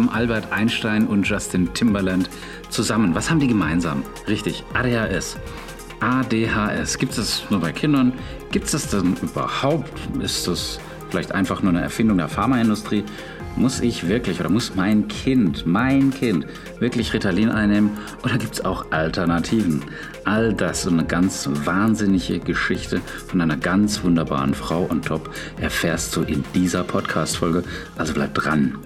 haben Albert Einstein und Justin Timberland zusammen. Was haben die gemeinsam? Richtig, ADHS. ADHS. Gibt es das nur bei Kindern? Gibt es das denn überhaupt? Ist das vielleicht einfach nur eine Erfindung der Pharmaindustrie? Muss ich wirklich oder muss mein Kind, mein Kind wirklich Ritalin einnehmen oder gibt es auch Alternativen? All das und eine ganz wahnsinnige Geschichte von einer ganz wunderbaren Frau on top erfährst du in dieser Podcast-Folge. Also bleib dran.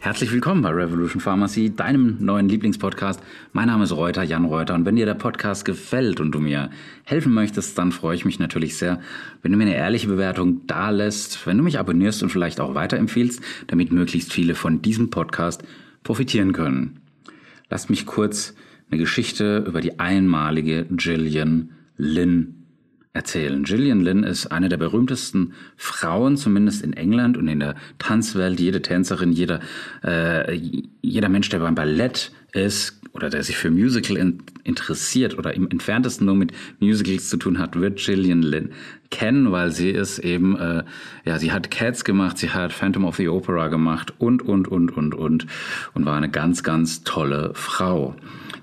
Herzlich willkommen bei Revolution Pharmacy, deinem neuen Lieblingspodcast. Mein Name ist Reuter, Jan Reuter. Und wenn dir der Podcast gefällt und du mir helfen möchtest, dann freue ich mich natürlich sehr, wenn du mir eine ehrliche Bewertung da lässt, wenn du mich abonnierst und vielleicht auch weiterempfiehlst, damit möglichst viele von diesem Podcast profitieren können. Lass mich kurz eine Geschichte über die einmalige Gillian Lynn erzählen. Gillian Lynn ist eine der berühmtesten Frauen, zumindest in England und in der Tanzwelt. Jede Tänzerin, jeder, äh, jeder Mensch, der beim Ballett ist oder der sich für Musical in, interessiert oder im entferntesten nur mit Musicals zu tun hat, wird Gillian Lynn kennen, weil sie ist eben, äh, ja, sie hat Cats gemacht, sie hat Phantom of the Opera gemacht und, und, und, und, und und war eine ganz, ganz tolle Frau.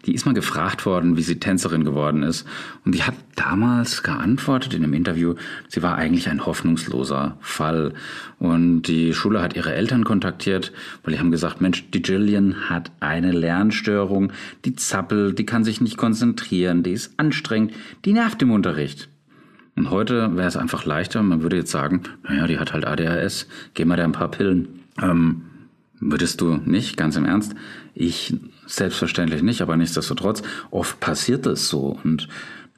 Die ist mal gefragt worden, wie sie Tänzerin geworden ist. Und die hat damals geantwortet in einem Interview, sie war eigentlich ein hoffnungsloser Fall. Und die Schule hat ihre Eltern kontaktiert, weil die haben gesagt, Mensch, die Jillian hat eine Lernstörung, die zappelt, die kann sich nicht konzentrieren, die ist anstrengend, die nervt im Unterricht. Und heute wäre es einfach leichter, man würde jetzt sagen, naja, die hat halt ADHS, geh mal da ein paar Pillen. Ähm, würdest du nicht, ganz im Ernst? Ich Selbstverständlich nicht, aber nichtsdestotrotz, oft passiert es so. Und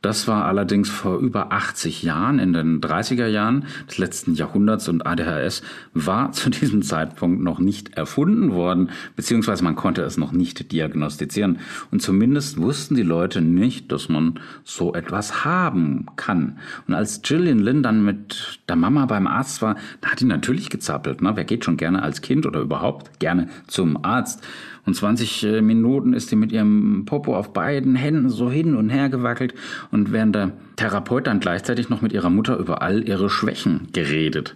das war allerdings vor über 80 Jahren, in den 30er Jahren des letzten Jahrhunderts und ADHS war zu diesem Zeitpunkt noch nicht erfunden worden, beziehungsweise man konnte es noch nicht diagnostizieren. Und zumindest wussten die Leute nicht, dass man so etwas haben kann. Und als Gillian Lynn dann mit der Mama beim Arzt war, da hat die natürlich gezappelt. Ne? Wer geht schon gerne als Kind oder überhaupt gerne zum Arzt? Und 20 äh, Minuten ist sie mit ihrem Popo auf beiden Händen so hin und her gewackelt und während der Therapeut dann gleichzeitig noch mit ihrer Mutter über all ihre Schwächen geredet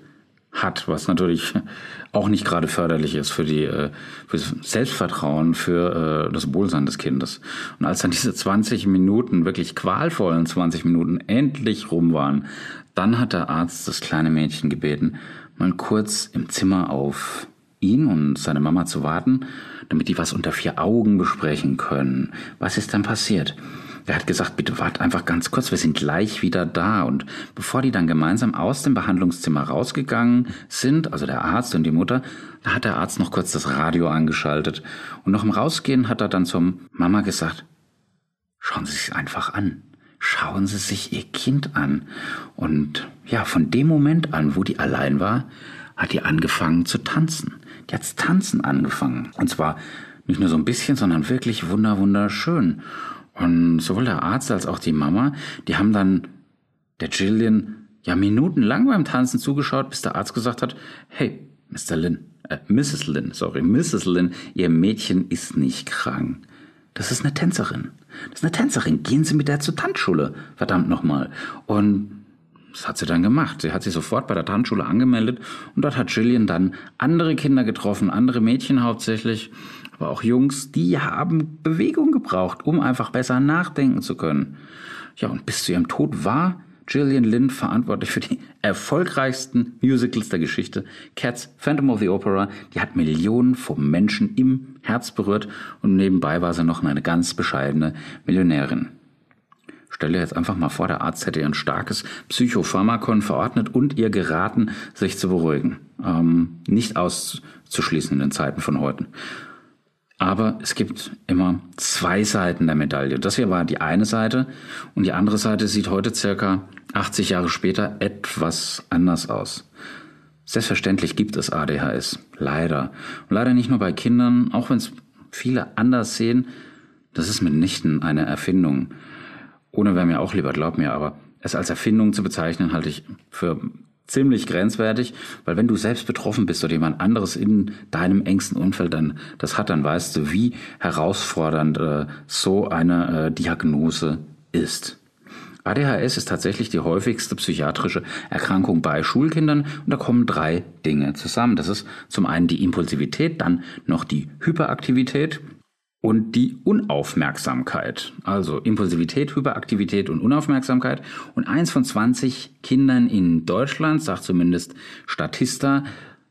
hat, was natürlich auch nicht gerade förderlich ist für die äh, für das Selbstvertrauen, für äh, das Wohlsein des Kindes. Und als dann diese 20 Minuten, wirklich qualvollen 20 Minuten endlich rum waren, dann hat der Arzt das kleine Mädchen gebeten, mal kurz im Zimmer auf ihn und seine Mama zu warten damit die was unter vier Augen besprechen können. Was ist dann passiert? Er hat gesagt, bitte wart einfach ganz kurz, wir sind gleich wieder da. Und bevor die dann gemeinsam aus dem Behandlungszimmer rausgegangen sind, also der Arzt und die Mutter, da hat der Arzt noch kurz das Radio angeschaltet. Und noch im Rausgehen hat er dann zum Mama gesagt, schauen Sie sich einfach an. Schauen Sie sich Ihr Kind an. Und ja, von dem Moment an, wo die allein war, hat die angefangen zu tanzen. Hat tanzen angefangen. Und zwar nicht nur so ein bisschen, sondern wirklich wunder, wunderschön. Und sowohl der Arzt als auch die Mama, die haben dann der Jillian ja minutenlang beim Tanzen zugeschaut, bis der Arzt gesagt hat, hey, Mr. Lin, äh, Mrs. Lin, sorry, Mrs. Lin, Ihr Mädchen ist nicht krank. Das ist eine Tänzerin. Das ist eine Tänzerin. Gehen Sie mit der zur Tanzschule. Verdammt nochmal. Und das hat sie dann gemacht. Sie hat sich sofort bei der Tanzschule angemeldet und dort hat Gillian dann andere Kinder getroffen, andere Mädchen hauptsächlich, aber auch Jungs, die haben Bewegung gebraucht, um einfach besser nachdenken zu können. Ja, und bis zu ihrem Tod war Gillian Lynn verantwortlich für die erfolgreichsten Musicals der Geschichte. Cats, Phantom of the Opera, die hat Millionen von Menschen im Herz berührt und nebenbei war sie noch eine ganz bescheidene Millionärin. Stell dir jetzt einfach mal vor, der Arzt hätte ihr ein starkes Psychopharmakon verordnet und ihr geraten, sich zu beruhigen. Ähm, nicht auszuschließen in den Zeiten von heute. Aber es gibt immer zwei Seiten der Medaille. Das hier war die eine Seite und die andere Seite sieht heute circa 80 Jahre später etwas anders aus. Selbstverständlich gibt es ADHS. Leider. Und leider nicht nur bei Kindern, auch wenn es viele anders sehen. Das ist mitnichten eine Erfindung ohne wäre mir auch lieber, glaub mir, aber es als Erfindung zu bezeichnen, halte ich für ziemlich grenzwertig, weil wenn du selbst betroffen bist oder jemand anderes in deinem engsten Umfeld dann das hat, dann weißt du, wie herausfordernd äh, so eine äh, Diagnose ist. ADHS ist tatsächlich die häufigste psychiatrische Erkrankung bei Schulkindern und da kommen drei Dinge zusammen. Das ist zum einen die Impulsivität, dann noch die Hyperaktivität und die Unaufmerksamkeit. Also Impulsivität, Hyperaktivität und Unaufmerksamkeit. Und eins von 20 Kindern in Deutschland, sagt zumindest Statista,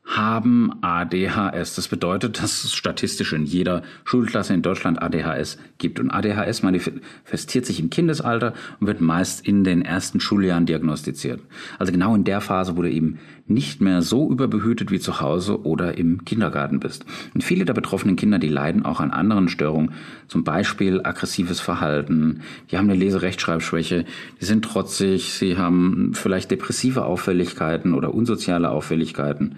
haben ADHS. Das bedeutet, dass es statistisch in jeder Schulklasse in Deutschland ADHS gibt. Und ADHS manifestiert sich im Kindesalter und wird meist in den ersten Schuljahren diagnostiziert. Also genau in der Phase, wo du eben nicht mehr so überbehütet wie zu Hause oder im Kindergarten bist. Und viele der betroffenen Kinder, die leiden auch an anderen Störungen, zum Beispiel aggressives Verhalten, die haben eine Leserechtschreibschwäche, die sind trotzig, sie haben vielleicht depressive Auffälligkeiten oder unsoziale Auffälligkeiten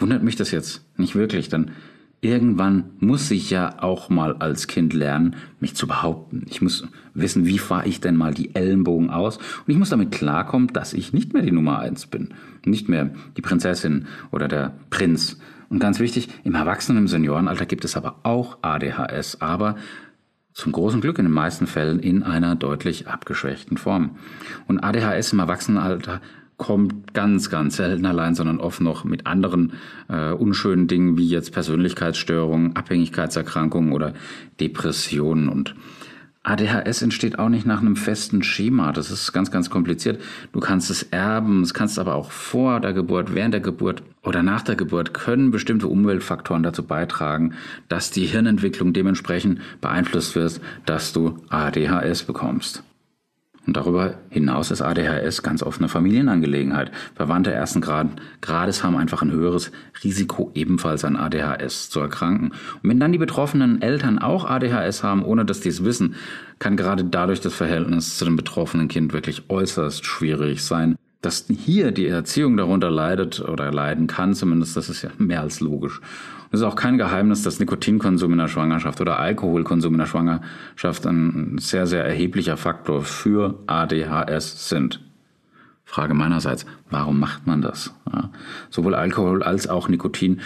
wundert mich das jetzt nicht wirklich, denn irgendwann muss ich ja auch mal als Kind lernen, mich zu behaupten. Ich muss wissen, wie fahre ich denn mal die Ellenbogen aus und ich muss damit klarkommen, dass ich nicht mehr die Nummer eins bin, nicht mehr die Prinzessin oder der Prinz. Und ganz wichtig, im Erwachsenen- und im Seniorenalter gibt es aber auch ADHS, aber zum großen Glück in den meisten Fällen in einer deutlich abgeschwächten Form. Und ADHS im Erwachsenenalter kommt ganz, ganz selten allein, sondern oft noch mit anderen äh, unschönen Dingen wie jetzt Persönlichkeitsstörungen, Abhängigkeitserkrankungen oder Depressionen. Und ADHS entsteht auch nicht nach einem festen Schema. Das ist ganz, ganz kompliziert. Du kannst es erben, es kannst aber auch vor der Geburt, während der Geburt oder nach der Geburt können bestimmte Umweltfaktoren dazu beitragen, dass die Hirnentwicklung dementsprechend beeinflusst wird, dass du ADHS bekommst. Und darüber hinaus ist ADHS ganz oft eine Familienangelegenheit. Verwandte ersten Grades haben einfach ein höheres Risiko, ebenfalls an ADHS zu erkranken. Und wenn dann die betroffenen Eltern auch ADHS haben, ohne dass die es wissen, kann gerade dadurch das Verhältnis zu dem betroffenen Kind wirklich äußerst schwierig sein. Dass hier die Erziehung darunter leidet oder leiden kann, zumindest, das ist ja mehr als logisch. Es ist auch kein Geheimnis, dass Nikotinkonsum in der Schwangerschaft oder Alkoholkonsum in der Schwangerschaft ein sehr, sehr erheblicher Faktor für ADHS sind. Frage meinerseits, warum macht man das? Ja, sowohl Alkohol als auch Nikotin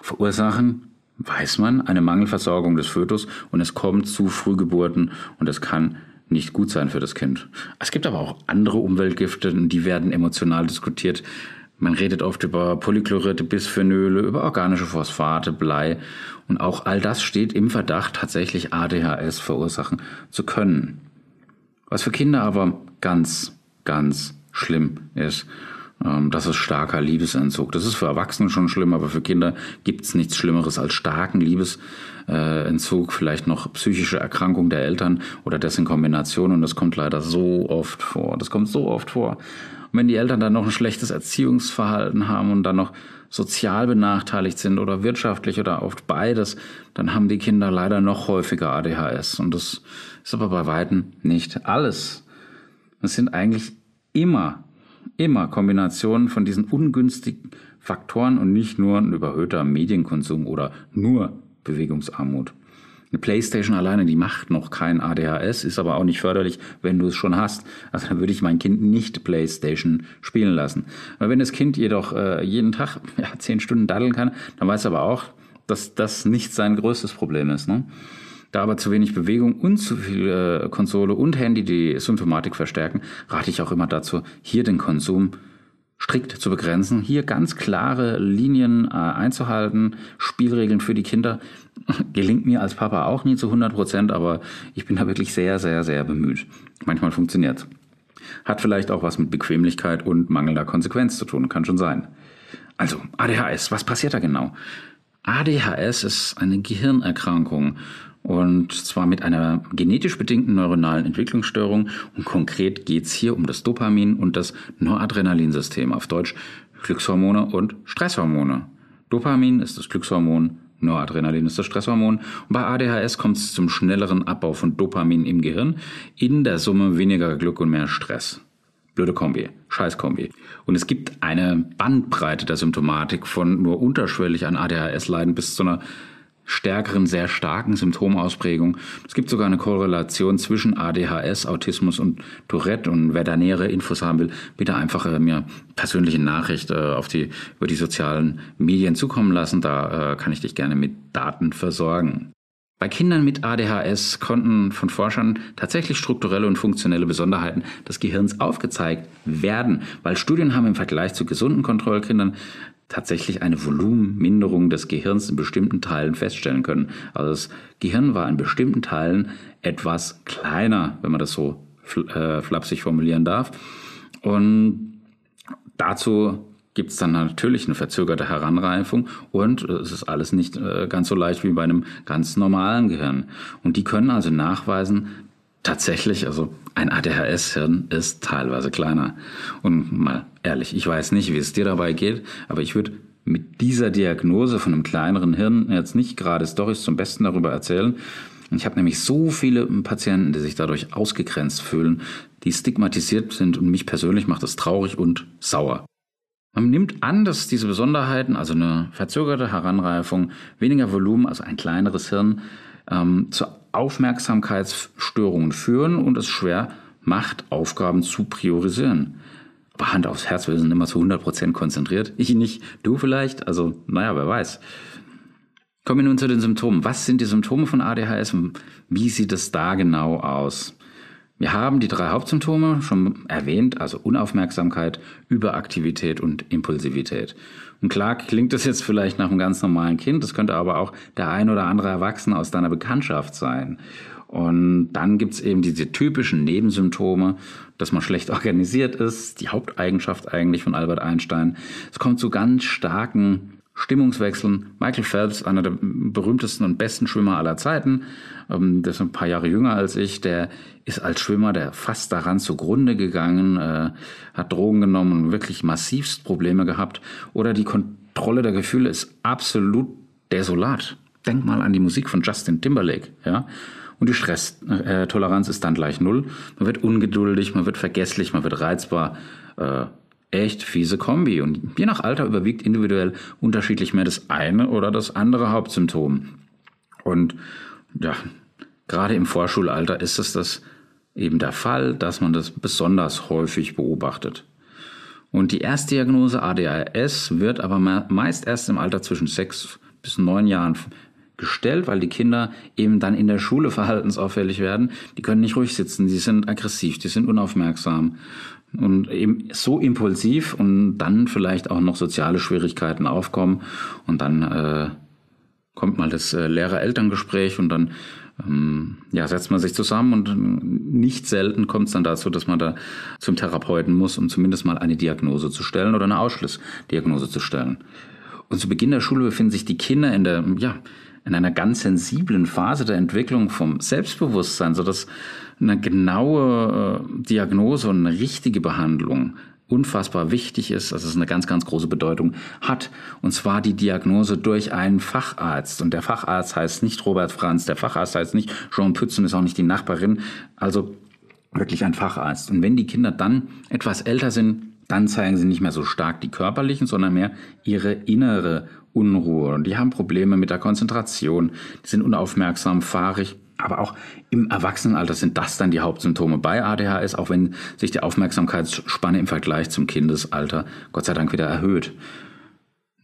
verursachen, weiß man, eine Mangelversorgung des Fötus und es kommt zu Frühgeburten und es kann nicht gut sein für das Kind. Es gibt aber auch andere Umweltgifte, die werden emotional diskutiert. Man redet oft über Polychloride, Bisphenole, über organische Phosphate, Blei und auch all das steht im Verdacht, tatsächlich ADHS verursachen zu können. Was für Kinder aber ganz, ganz schlimm ist, ähm, das ist starker Liebesentzug. Das ist für Erwachsene schon schlimm, aber für Kinder gibt es nichts Schlimmeres als starken Liebesentzug, vielleicht noch psychische Erkrankung der Eltern oder dessen Kombination. Und das kommt leider so oft vor. Das kommt so oft vor. Und wenn die Eltern dann noch ein schlechtes Erziehungsverhalten haben und dann noch sozial benachteiligt sind oder wirtschaftlich oder oft beides, dann haben die Kinder leider noch häufiger ADHS. Und das ist aber bei Weitem nicht alles. Es sind eigentlich immer, immer Kombinationen von diesen ungünstigen Faktoren und nicht nur ein überhöhter Medienkonsum oder nur Bewegungsarmut. Eine Playstation alleine, die macht noch kein ADHS, ist aber auch nicht förderlich, wenn du es schon hast. Also dann würde ich mein Kind nicht Playstation spielen lassen. Weil wenn das Kind jedoch äh, jeden Tag ja, zehn Stunden daddeln kann, dann weiß aber auch, dass das nicht sein größtes Problem ist. Ne? Da aber zu wenig Bewegung und zu viel äh, Konsole und Handy die Symptomatik verstärken, rate ich auch immer dazu, hier den Konsum strikt zu begrenzen, hier ganz klare Linien äh, einzuhalten, Spielregeln für die Kinder. Gelingt mir als Papa auch nie zu 100 Prozent, aber ich bin da wirklich sehr, sehr, sehr bemüht. Manchmal funktioniert Hat vielleicht auch was mit Bequemlichkeit und mangelnder Konsequenz zu tun, kann schon sein. Also, ADHS, was passiert da genau? ADHS ist eine Gehirnerkrankung und zwar mit einer genetisch bedingten neuronalen Entwicklungsstörung. Und konkret geht's hier um das Dopamin und das Noradrenalinsystem, auf Deutsch Glückshormone und Stresshormone. Dopamin ist das Glückshormon, Noradrenalin ist das Stresshormon. Und bei ADHS kommt es zum schnelleren Abbau von Dopamin im Gehirn, in der Summe weniger Glück und mehr Stress. Blöde Kombi, Scheißkombi. Und es gibt eine Bandbreite der Symptomatik von nur unterschwellig an ADHS leiden bis zu einer stärkeren, sehr starken Symptomausprägung. Es gibt sogar eine Korrelation zwischen ADHS, Autismus und Tourette. Und wer da nähere Infos haben will, bitte einfach äh, mir persönliche Nachricht äh, auf die, über die sozialen Medien zukommen lassen. Da äh, kann ich dich gerne mit Daten versorgen. Bei Kindern mit ADHS konnten von Forschern tatsächlich strukturelle und funktionelle Besonderheiten des Gehirns aufgezeigt werden, weil Studien haben im Vergleich zu gesunden Kontrollkindern tatsächlich eine Volumenminderung des Gehirns in bestimmten Teilen feststellen können. Also das Gehirn war in bestimmten Teilen etwas kleiner, wenn man das so äh, flapsig formulieren darf. Und dazu gibt es dann natürlich eine verzögerte Heranreifung und es ist alles nicht äh, ganz so leicht wie bei einem ganz normalen Gehirn. Und die können also nachweisen, tatsächlich, also ein ADHS-Hirn ist teilweise kleiner. Und mal ehrlich, ich weiß nicht, wie es dir dabei geht, aber ich würde mit dieser Diagnose von einem kleineren Hirn jetzt nicht gerade Storys zum Besten darüber erzählen. Ich habe nämlich so viele Patienten, die sich dadurch ausgegrenzt fühlen, die stigmatisiert sind und mich persönlich macht das traurig und sauer. Man nimmt an, dass diese Besonderheiten, also eine verzögerte Heranreifung, weniger Volumen, also ein kleineres Hirn, ähm, zu Aufmerksamkeitsstörungen führen und es schwer macht, Aufgaben zu priorisieren. Aber Hand aufs Herz, wir sind immer zu 100% konzentriert. Ich nicht, du vielleicht, also naja, wer weiß. Kommen wir nun zu den Symptomen. Was sind die Symptome von ADHS und wie sieht es da genau aus? Wir haben die drei Hauptsymptome schon erwähnt, also Unaufmerksamkeit, Überaktivität und Impulsivität. Und klar klingt das jetzt vielleicht nach einem ganz normalen Kind, das könnte aber auch der ein oder andere Erwachsene aus deiner Bekanntschaft sein. Und dann gibt's eben diese typischen Nebensymptome, dass man schlecht organisiert ist, die Haupteigenschaft eigentlich von Albert Einstein. Es kommt zu ganz starken Stimmungswechseln. Michael Phelps, einer der berühmtesten und besten Schwimmer aller Zeiten, ähm, der ist ein paar Jahre jünger als ich, der ist als Schwimmer der fast daran zugrunde gegangen, äh, hat Drogen genommen wirklich massivst Probleme gehabt. Oder die Kontrolle der Gefühle ist absolut desolat. Denk mal an die Musik von Justin Timberlake, ja. Und die Stresstoleranz ist dann gleich null. Man wird ungeduldig, man wird vergesslich, man wird reizbar. Äh, echt fiese Kombi. Und je nach Alter überwiegt individuell unterschiedlich mehr das eine oder das andere Hauptsymptom. Und ja, gerade im Vorschulalter ist es das eben der Fall, dass man das besonders häufig beobachtet. Und die Erstdiagnose ADHS wird aber meist erst im Alter zwischen sechs bis neun Jahren gestellt, weil die Kinder eben dann in der Schule verhaltensauffällig werden. Die können nicht ruhig sitzen, die sind aggressiv, die sind unaufmerksam und eben so impulsiv und dann vielleicht auch noch soziale Schwierigkeiten aufkommen und dann äh, kommt mal das äh, Lehrer-Elterngespräch und dann ähm, ja, setzt man sich zusammen und nicht selten kommt es dann dazu, dass man da zum Therapeuten muss, um zumindest mal eine Diagnose zu stellen oder eine Ausschlussdiagnose zu stellen. Und zu Beginn der Schule befinden sich die Kinder in der, ja, in einer ganz sensiblen Phase der Entwicklung vom Selbstbewusstsein, sodass eine genaue äh, Diagnose und eine richtige Behandlung unfassbar wichtig ist, dass es eine ganz, ganz große Bedeutung hat. Und zwar die Diagnose durch einen Facharzt. Und der Facharzt heißt nicht Robert Franz, der Facharzt heißt nicht Jean Pützen, ist auch nicht die Nachbarin. Also wirklich ein Facharzt. Und wenn die Kinder dann etwas älter sind, dann zeigen sie nicht mehr so stark die körperlichen, sondern mehr ihre innere Unruhe. Und die haben Probleme mit der Konzentration, die sind unaufmerksam, fahrig. Aber auch im Erwachsenenalter sind das dann die Hauptsymptome bei ADHS, auch wenn sich die Aufmerksamkeitsspanne im Vergleich zum Kindesalter Gott sei Dank wieder erhöht.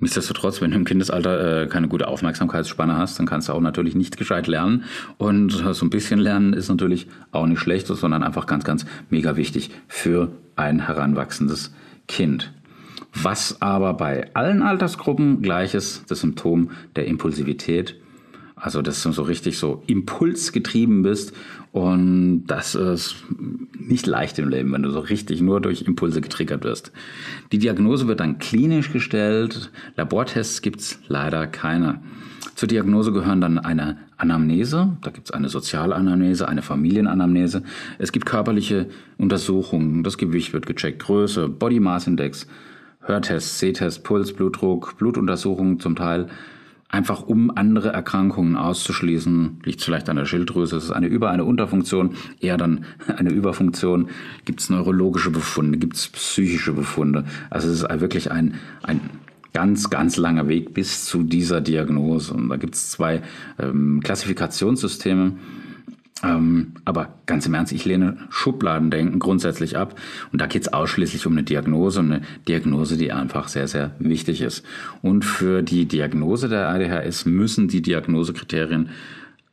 Nichtsdestotrotz, wenn du im Kindesalter äh, keine gute Aufmerksamkeitsspanne hast, dann kannst du auch natürlich nicht gescheit lernen. Und so ein bisschen lernen ist natürlich auch nicht schlecht, sondern einfach ganz, ganz mega wichtig für ein heranwachsendes Kind. Was aber bei allen Altersgruppen gleich ist, das Symptom der Impulsivität also, dass du so richtig so impulsgetrieben bist und das ist nicht leicht im Leben, wenn du so richtig nur durch Impulse getriggert wirst. Die Diagnose wird dann klinisch gestellt. Labortests gibt's leider keine. Zur Diagnose gehören dann eine Anamnese, da gibt's eine Sozialanamnese, eine Familienanamnese. Es gibt körperliche Untersuchungen, das Gewicht wird gecheckt, Größe, Body Mass Index, Hörtest, Sehtest, Puls, Blutdruck, Blutuntersuchungen zum Teil einfach um andere Erkrankungen auszuschließen. Liegt vielleicht an der Schilddrüse, es ist eine Über-, eine Unterfunktion, eher dann eine Überfunktion. Gibt es neurologische Befunde, gibt es psychische Befunde. Also es ist wirklich ein, ein ganz, ganz langer Weg bis zu dieser Diagnose. Und da gibt es zwei ähm, Klassifikationssysteme. Ähm, aber ganz im Ernst, ich lehne Schubladendenken grundsätzlich ab. Und da geht es ausschließlich um eine Diagnose, eine Diagnose, die einfach sehr, sehr wichtig ist. Und für die Diagnose der ADHS müssen die Diagnosekriterien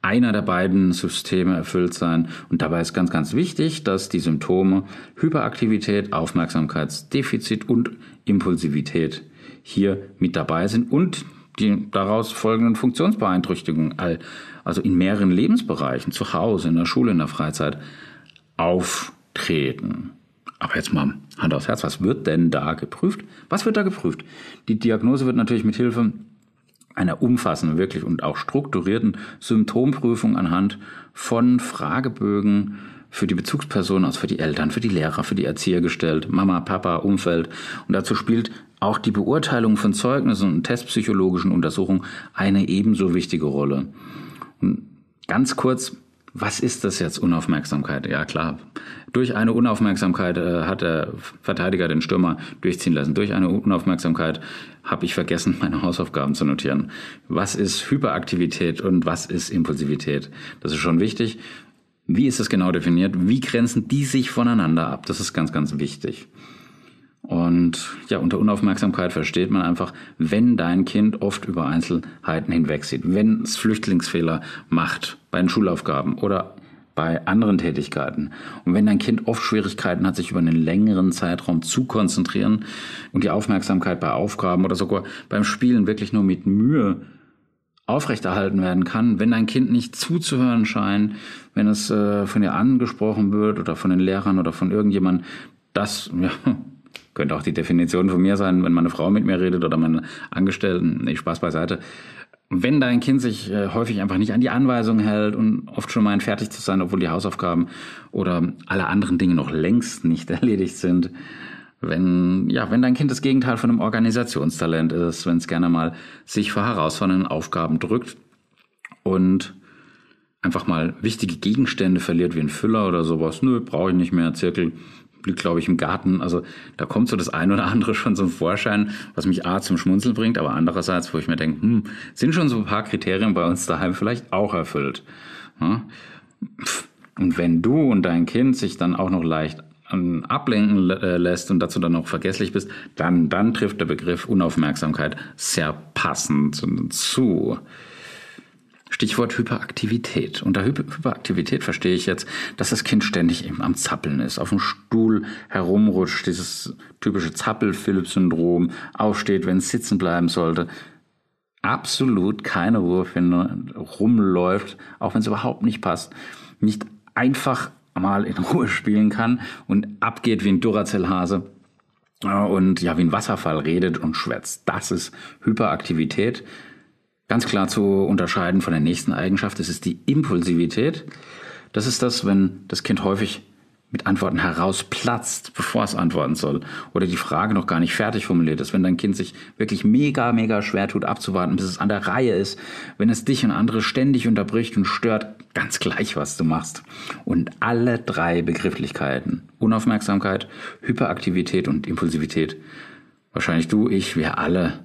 einer der beiden Systeme erfüllt sein. Und dabei ist ganz, ganz wichtig, dass die Symptome Hyperaktivität, Aufmerksamkeitsdefizit und Impulsivität hier mit dabei sind und die daraus folgenden Funktionsbeeinträchtigungen, also in mehreren Lebensbereichen, zu Hause, in der Schule, in der Freizeit, auftreten. Aber jetzt mal Hand aufs Herz, was wird denn da geprüft? Was wird da geprüft? Die Diagnose wird natürlich mit Hilfe einer umfassenden, wirklich und auch strukturierten Symptomprüfung anhand von Fragebögen für die Bezugspersonen, also für die Eltern, für die Lehrer, für die Erzieher gestellt, Mama, Papa, Umfeld. Und dazu spielt auch die Beurteilung von Zeugnissen und testpsychologischen Untersuchungen eine ebenso wichtige Rolle. Und ganz kurz, was ist das jetzt Unaufmerksamkeit? Ja klar, durch eine Unaufmerksamkeit äh, hat der Verteidiger den Stürmer durchziehen lassen. Durch eine Unaufmerksamkeit habe ich vergessen, meine Hausaufgaben zu notieren. Was ist Hyperaktivität und was ist Impulsivität? Das ist schon wichtig. Wie ist es genau definiert? Wie grenzen die sich voneinander ab? Das ist ganz, ganz wichtig. Und ja, unter Unaufmerksamkeit versteht man einfach, wenn dein Kind oft über Einzelheiten hinwegsieht, wenn es Flüchtlingsfehler macht bei den Schulaufgaben oder bei anderen Tätigkeiten. Und wenn dein Kind oft Schwierigkeiten hat, sich über einen längeren Zeitraum zu konzentrieren und die Aufmerksamkeit bei Aufgaben oder sogar beim Spielen wirklich nur mit Mühe aufrechterhalten werden kann, wenn dein Kind nicht zuzuhören scheint, wenn es äh, von dir angesprochen wird oder von den Lehrern oder von irgendjemandem, das ja, könnte auch die Definition von mir sein, wenn meine Frau mit mir redet oder meine Angestellten, nee, Spaß beiseite, wenn dein Kind sich äh, häufig einfach nicht an die Anweisungen hält und oft schon meint, fertig zu sein, obwohl die Hausaufgaben oder alle anderen Dinge noch längst nicht erledigt sind, wenn, ja, wenn dein Kind das Gegenteil von einem Organisationstalent ist, wenn es gerne mal sich vor herausfordernden Aufgaben drückt und einfach mal wichtige Gegenstände verliert, wie ein Füller oder sowas, nö, brauche ich nicht mehr, Zirkel, liegt, glaube ich, im Garten. Also da kommt so das ein oder andere schon zum Vorschein, was mich A zum Schmunzeln bringt, aber andererseits, wo ich mir denke, hm, sind schon so ein paar Kriterien bei uns daheim vielleicht auch erfüllt. Ja? Und wenn du und dein Kind sich dann auch noch leicht ablenken äh, lässt und dazu dann noch vergesslich bist, dann, dann trifft der Begriff Unaufmerksamkeit sehr passend zu. Stichwort Hyperaktivität. Unter Hyperaktivität verstehe ich jetzt, dass das Kind ständig eben am Zappeln ist, auf dem Stuhl herumrutscht, dieses typische Zappel-Philipp-Syndrom, aufsteht, wenn es sitzen bleiben sollte, absolut keine Ruhe findet, rumläuft, auch wenn es überhaupt nicht passt, nicht einfach mal in Ruhe spielen kann und abgeht wie ein Duracell-Hase und ja, wie ein Wasserfall redet und schwätzt. Das ist Hyperaktivität. Ganz klar zu unterscheiden von der nächsten Eigenschaft, das ist die Impulsivität. Das ist das, wenn das Kind häufig mit Antworten herausplatzt, bevor es antworten soll. Oder die Frage noch gar nicht fertig formuliert ist. Wenn dein Kind sich wirklich mega, mega schwer tut, abzuwarten, bis es an der Reihe ist. Wenn es dich und andere ständig unterbricht und stört, ganz gleich, was du machst. Und alle drei Begrifflichkeiten, Unaufmerksamkeit, Hyperaktivität und Impulsivität, wahrscheinlich du, ich, wir alle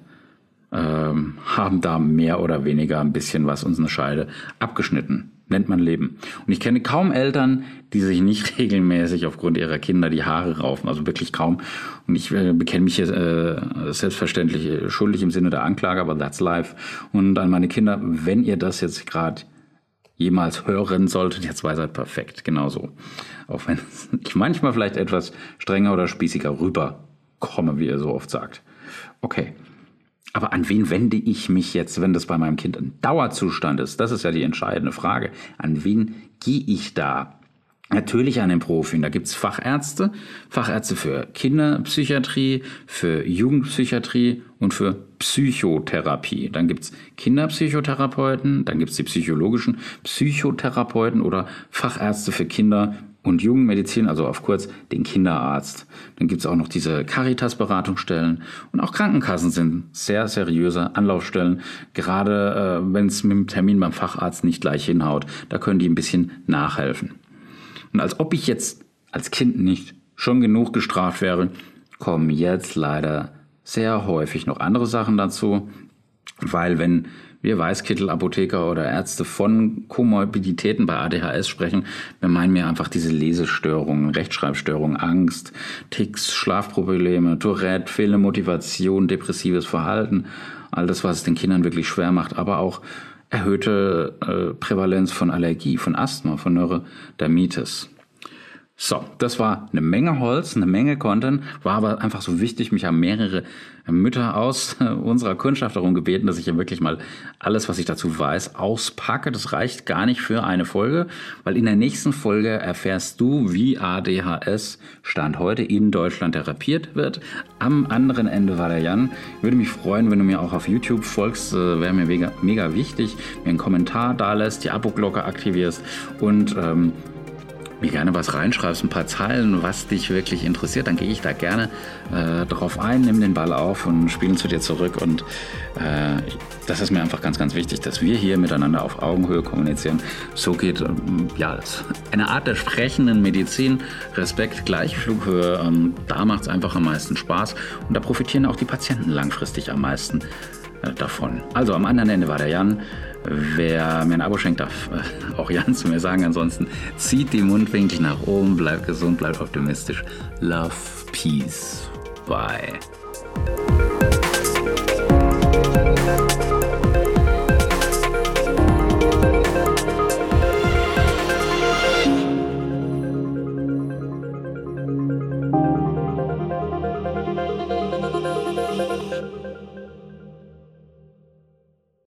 ähm, haben da mehr oder weniger ein bisschen was uns eine Scheide abgeschnitten. Nennt man Leben. Und ich kenne kaum Eltern, die sich nicht regelmäßig aufgrund ihrer Kinder die Haare raufen. Also wirklich kaum. Und ich äh, bekenne mich hier äh, selbstverständlich äh, schuldig im Sinne der Anklage, aber that's life. Und an meine Kinder, wenn ihr das jetzt gerade jemals hören solltet, jetzt weiß ihr perfekt, genauso. Auch wenn ich manchmal vielleicht etwas strenger oder spießiger rüberkomme, wie ihr so oft sagt. Okay. Aber an wen wende ich mich jetzt, wenn das bei meinem Kind ein Dauerzustand ist? Das ist ja die entscheidende Frage. An wen gehe ich da? Natürlich an den Profi. Da gibt's Fachärzte, Fachärzte für Kinderpsychiatrie, für Jugendpsychiatrie und für Psychotherapie. Dann gibt's Kinderpsychotherapeuten, dann gibt's die psychologischen Psychotherapeuten oder Fachärzte für Kinder und Jugendmedizin, also auf kurz den Kinderarzt. Dann gibt's auch noch diese Caritas-Beratungsstellen und auch Krankenkassen sind sehr seriöse Anlaufstellen, gerade äh, wenn es mit dem Termin beim Facharzt nicht gleich hinhaut. Da können die ein bisschen nachhelfen. Und als ob ich jetzt als Kind nicht schon genug gestraft wäre, kommen jetzt leider sehr häufig noch andere Sachen dazu, weil wenn wir Weißkittelapotheker oder Ärzte von Komorbiditäten bei ADHS sprechen, wir meinen mir einfach diese Lesestörungen, Rechtschreibstörungen, Angst, Ticks, Schlafprobleme, Tourette, fehlende Motivation, depressives Verhalten, all das, was es den Kindern wirklich schwer macht, aber auch erhöhte äh, Prävalenz von Allergie, von Asthma, von Neurodermitis. So, das war eine Menge Holz, eine Menge Content, war aber einfach so wichtig. Mich haben mehrere Mütter aus unserer Kundschaft darum gebeten, dass ich ja wirklich mal alles, was ich dazu weiß, auspacke. Das reicht gar nicht für eine Folge, weil in der nächsten Folge erfährst du, wie ADHS Stand heute in Deutschland therapiert wird. Am anderen Ende war der Jan. Ich würde mich freuen, wenn du mir auch auf YouTube folgst, äh, wäre mir mega, mega wichtig, mir einen Kommentar da lässt, die Abo-Glocke aktivierst und ähm, mir gerne was reinschreibst, ein paar Zeilen, was dich wirklich interessiert, dann gehe ich da gerne äh, drauf ein, nimm den Ball auf und spielen zu dir zurück. Und äh, das ist mir einfach ganz, ganz wichtig, dass wir hier miteinander auf Augenhöhe kommunizieren. So geht ähm, ja eine Art der sprechenden Medizin, Respekt, gleiche Flughöhe. Ähm, da macht es einfach am meisten Spaß und da profitieren auch die Patienten langfristig am meisten äh, davon. Also am anderen Ende war der Jan. Wer mir ein Abo schenkt, darf äh, auch Jan zu mir sagen. Ansonsten zieht die Mundwinkel nach oben, bleibt gesund, bleibt optimistisch. Love, Peace. Bye.